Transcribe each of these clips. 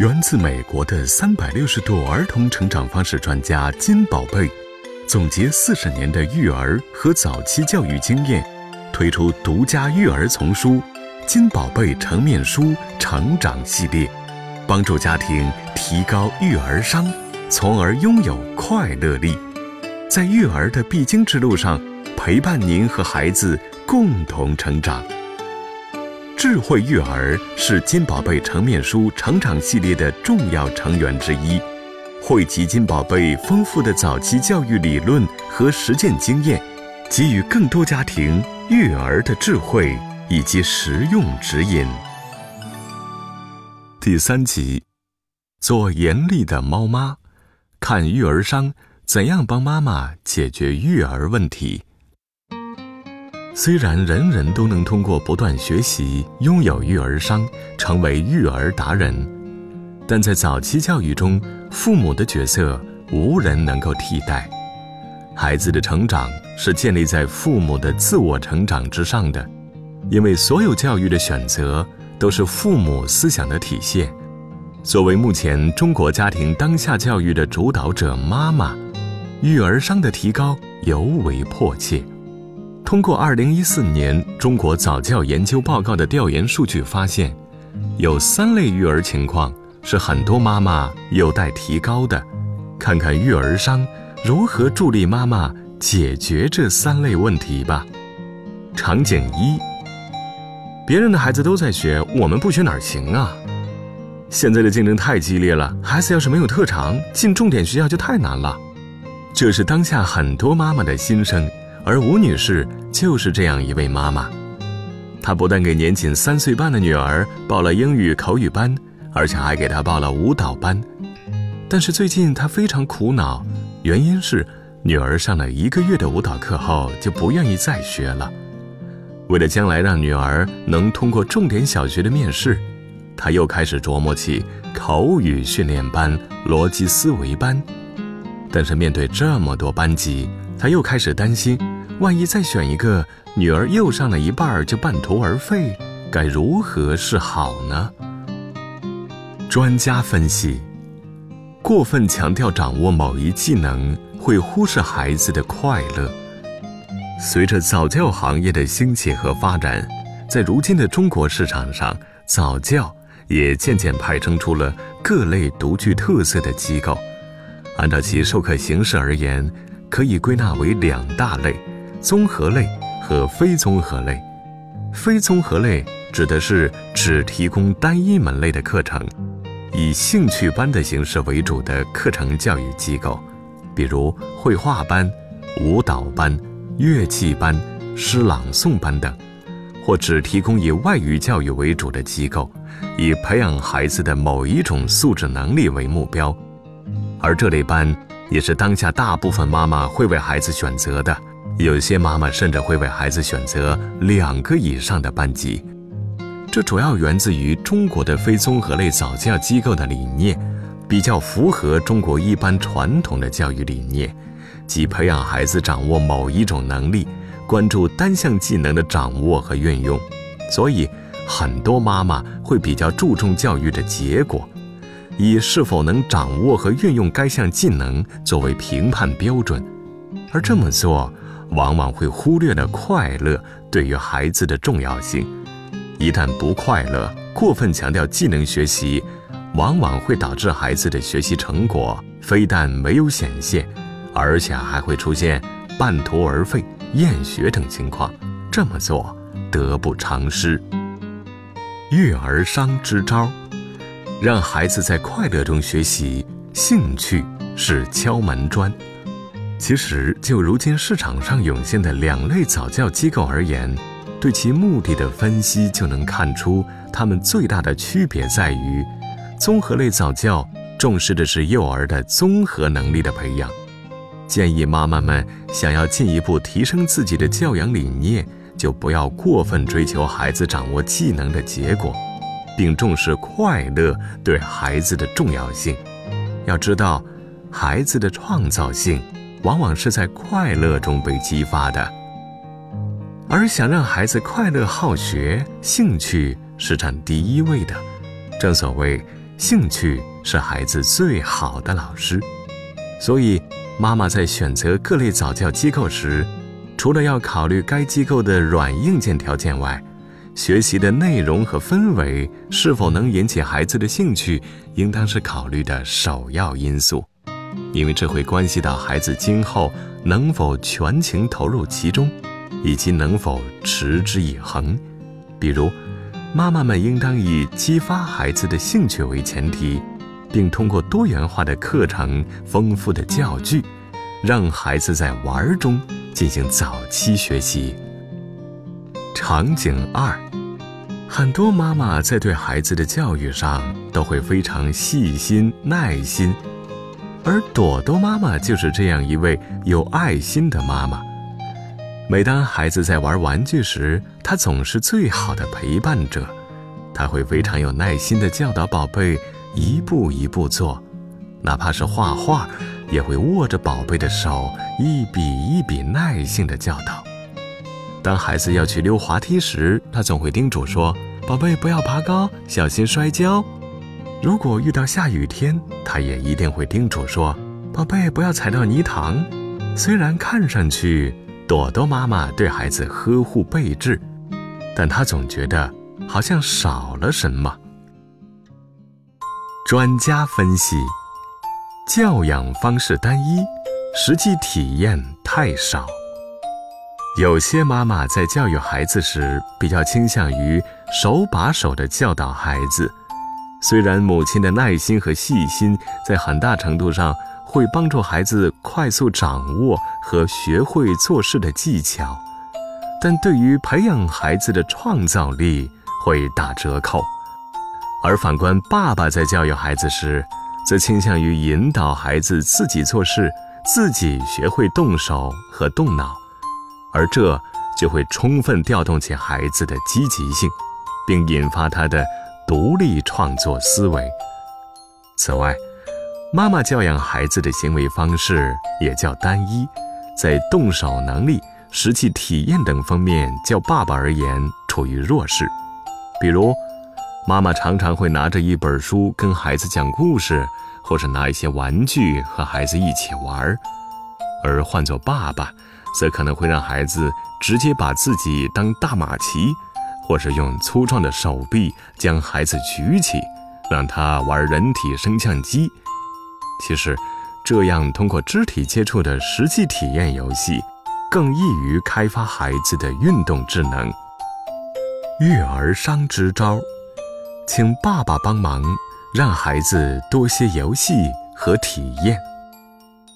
源自美国的三百六十度儿童成长方式专家金宝贝，总结四十年的育儿和早期教育经验，推出独家育儿丛书《金宝贝成面书成长系列》，帮助家庭提高育儿商，从而拥有快乐力，在育儿的必经之路上，陪伴您和孩子共同成长。智慧育儿是金宝贝成面书成长系列的重要成员之一，汇集金宝贝丰富的早期教育理论和实践经验，给予更多家庭育儿的智慧以及实用指引。第三集，做严厉的猫妈，看育儿商怎样帮妈妈解决育儿问题。虽然人人都能通过不断学习拥有育儿商，成为育儿达人，但在早期教育中，父母的角色无人能够替代。孩子的成长是建立在父母的自我成长之上的，因为所有教育的选择都是父母思想的体现。作为目前中国家庭当下教育的主导者，妈妈育儿商的提高尤为迫切。通过二零一四年中国早教研究报告的调研数据发现，有三类育儿情况是很多妈妈有待提高的。看看育儿商如何助力妈妈解决这三类问题吧。场景一：别人的孩子都在学，我们不学哪儿行啊？现在的竞争太激烈了，孩子要是没有特长，进重点学校就太难了。这是当下很多妈妈的心声。而吴女士就是这样一位妈妈，她不但给年仅三岁半的女儿报了英语口语班，而且还给她报了舞蹈班。但是最近她非常苦恼，原因是女儿上了一个月的舞蹈课后就不愿意再学了。为了将来让女儿能通过重点小学的面试，她又开始琢磨起口语训练班、逻辑思维班。但是面对这么多班级，她又开始担心。万一再选一个女儿又上了一半就半途而废，该如何是好呢？专家分析：过分强调掌握某一技能，会忽视孩子的快乐。随着早教行业的兴起和发展，在如今的中国市场上，早教也渐渐派生出了各类独具特色的机构。按照其授课形式而言，可以归纳为两大类。综合类和非综合类，非综合类指的是只提供单一门类的课程，以兴趣班的形式为主的课程教育机构，比如绘画班、舞蹈班、乐器班、诗朗诵班等；或只提供以外语教育为主的机构，以培养孩子的某一种素质能力为目标。而这类班也是当下大部分妈妈会为孩子选择的。有些妈妈甚至会为孩子选择两个以上的班级，这主要源自于中国的非综合类早教机构的理念，比较符合中国一般传统的教育理念，即培养孩子掌握某一种能力，关注单项技能的掌握和运用。所以，很多妈妈会比较注重教育的结果，以是否能掌握和运用该项技能作为评判标准，而这么做。往往会忽略了快乐对于孩子的重要性。一旦不快乐，过分强调技能学习，往往会导致孩子的学习成果非但没有显现，而且还会出现半途而废、厌学等情况。这么做得不偿失。育儿商支招，让孩子在快乐中学习，兴趣是敲门砖。其实，就如今市场上涌现的两类早教机构而言，对其目的的分析就能看出，它们最大的区别在于，综合类早教重视的是幼儿的综合能力的培养。建议妈妈们想要进一步提升自己的教养理念，就不要过分追求孩子掌握技能的结果，并重视快乐对孩子的重要性。要知道，孩子的创造性。往往是在快乐中被激发的，而想让孩子快乐好学，兴趣是占第一位的。正所谓，兴趣是孩子最好的老师，所以妈妈在选择各类早教机构时，除了要考虑该机构的软硬件条件外，学习的内容和氛围是否能引起孩子的兴趣，应当是考虑的首要因素，因为这会关系到孩子今后能否全情投入其中，以及能否持之以恒。比如，妈妈们应当以激发孩子的兴趣为前提，并通过多元化的课程、丰富的教具，让孩子在玩中进行早期学习。场景二，很多妈妈在对孩子的教育上都会非常细心耐心，而朵朵妈妈就是这样一位有爱心的妈妈。每当孩子在玩玩具时，她总是最好的陪伴者。她会非常有耐心地教导宝贝一步一步做，哪怕是画画，也会握着宝贝的手一笔一笔耐心地教导。当孩子要去溜滑梯时，她总会叮嘱说：“宝贝，不要爬高，小心摔跤。”如果遇到下雨天，她也一定会叮嘱说：“宝贝，不要踩到泥塘。”虽然看上去，朵朵妈妈对孩子呵护备至，但她总觉得好像少了什么。专家分析：教养方式单一，实际体验太少。有些妈妈在教育孩子时比较倾向于手把手地教导孩子，虽然母亲的耐心和细心在很大程度上。会帮助孩子快速掌握和学会做事的技巧，但对于培养孩子的创造力会打折扣。而反观爸爸在教育孩子时，则倾向于引导孩子自己做事，自己学会动手和动脑，而这就会充分调动起孩子的积极性，并引发他的独立创作思维。此外，妈妈教养孩子的行为方式也较单一，在动手能力、实际体验等方面，较爸爸而言处于弱势。比如，妈妈常常会拿着一本书跟孩子讲故事，或是拿一些玩具和孩子一起玩儿；而换做爸爸，则可能会让孩子直接把自己当大马骑，或是用粗壮的手臂将孩子举起，让他玩人体升降机。其实，这样通过肢体接触的实际体验游戏，更易于开发孩子的运动智能。育儿商支招，请爸爸帮忙，让孩子多些游戏和体验。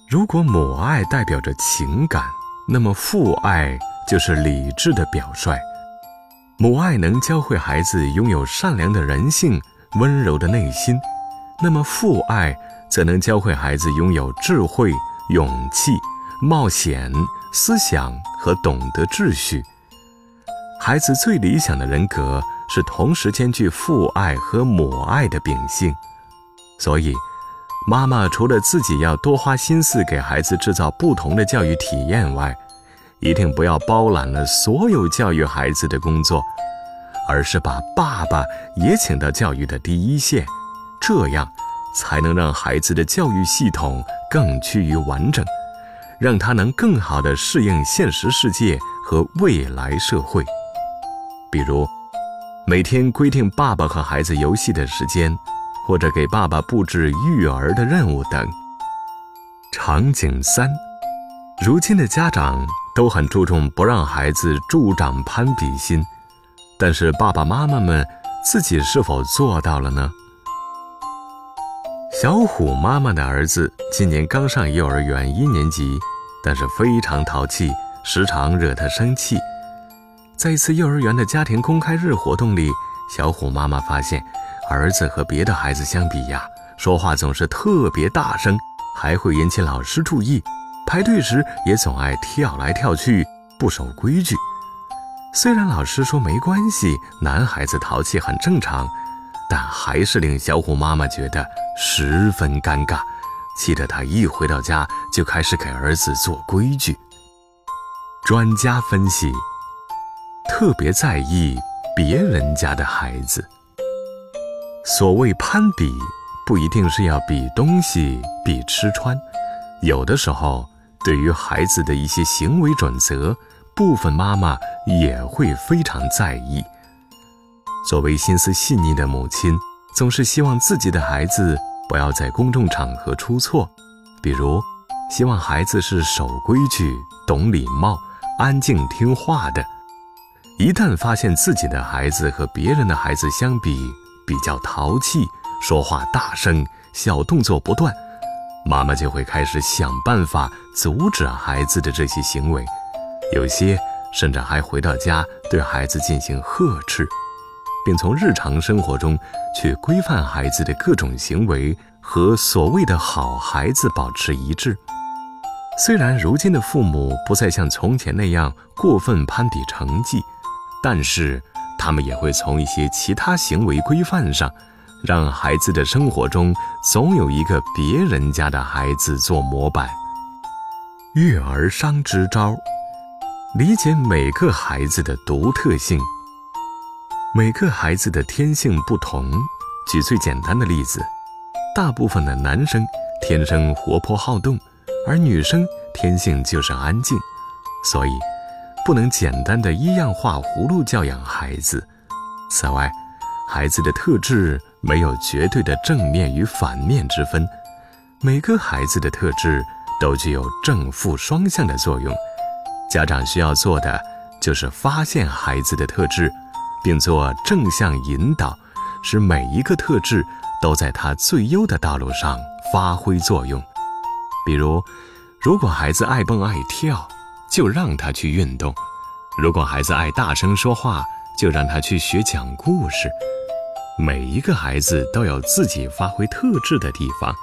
如果母爱代表着情感，那么父爱就是理智的表率。母爱能教会孩子拥有善良的人性、温柔的内心，那么父爱。则能教会孩子拥有智慧、勇气、冒险、思想和懂得秩序。孩子最理想的人格是同时兼具父爱和母爱的秉性。所以，妈妈除了自己要多花心思给孩子制造不同的教育体验外，一定不要包揽了所有教育孩子的工作，而是把爸爸也请到教育的第一线，这样。才能让孩子的教育系统更趋于完整，让他能更好地适应现实世界和未来社会。比如，每天规定爸爸和孩子游戏的时间，或者给爸爸布置育儿的任务等。场景三：如今的家长都很注重不让孩子助长攀比心，但是爸爸妈妈们自己是否做到了呢？小虎妈妈的儿子今年刚上幼儿园一年级，但是非常淘气，时常惹他生气。在一次幼儿园的家庭公开日活动里，小虎妈妈发现，儿子和别的孩子相比呀，说话总是特别大声，还会引起老师注意。排队时也总爱跳来跳去，不守规矩。虽然老师说没关系，男孩子淘气很正常。但还是令小虎妈妈觉得十分尴尬，气得她一回到家就开始给儿子做规矩。专家分析，特别在意别人家的孩子。所谓攀比，不一定是要比东西、比吃穿，有的时候，对于孩子的一些行为准则，部分妈妈也会非常在意。作为心思细腻的母亲，总是希望自己的孩子不要在公众场合出错，比如，希望孩子是守规矩、懂礼貌、安静听话的。一旦发现自己的孩子和别人的孩子相比比较淘气，说话大声，小动作不断，妈妈就会开始想办法阻止孩子的这些行为，有些甚至还回到家对孩子进行呵斥，并从日常生活中去规范孩子的各种行为，和所谓的好孩子保持一致。虽然如今的父母不再像从前那样过分攀比成绩。但是，他们也会从一些其他行为规范上，让孩子的生活中总有一个别人家的孩子做模板。育儿商支招：理解每个孩子的独特性。每个孩子的天性不同。举最简单的例子，大部分的男生天生活泼好动，而女生天性就是安静，所以。不能简单的一样画葫芦教养孩子。此外，孩子的特质没有绝对的正面与反面之分，每个孩子的特质都具有正负双向的作用。家长需要做的就是发现孩子的特质，并做正向引导，使每一个特质都在他最优的道路上发挥作用。比如，如果孩子爱蹦爱跳，就让他去运动。如果孩子爱大声说话，就让他去学讲故事。每一个孩子都有自己发挥特质的地方，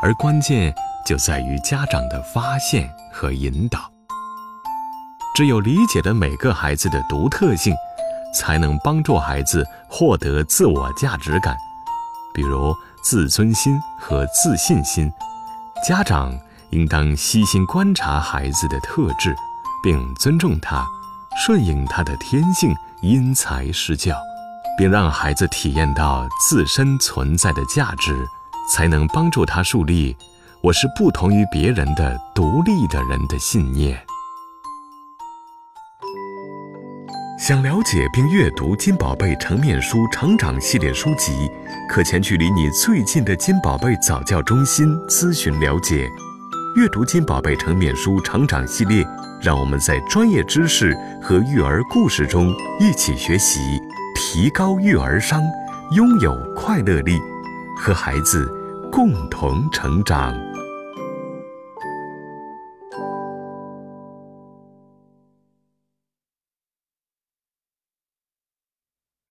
而关键就在于家长的发现和引导。只有理解了每个孩子的独特性，才能帮助孩子获得自我价值感，比如自尊心和自信心。家长。应当细心观察孩子的特质，并尊重他，顺应他的天性，因材施教，并让孩子体验到自身存在的价值，才能帮助他树立“我是不同于别人的独立的人”的信念。想了解并阅读金宝贝成面书成长系列书籍，可前去离你最近的金宝贝早教中心咨询了解。阅读金宝贝成面书成长系列，让我们在专业知识和育儿故事中一起学习，提高育儿商，拥有快乐力，和孩子共同成长。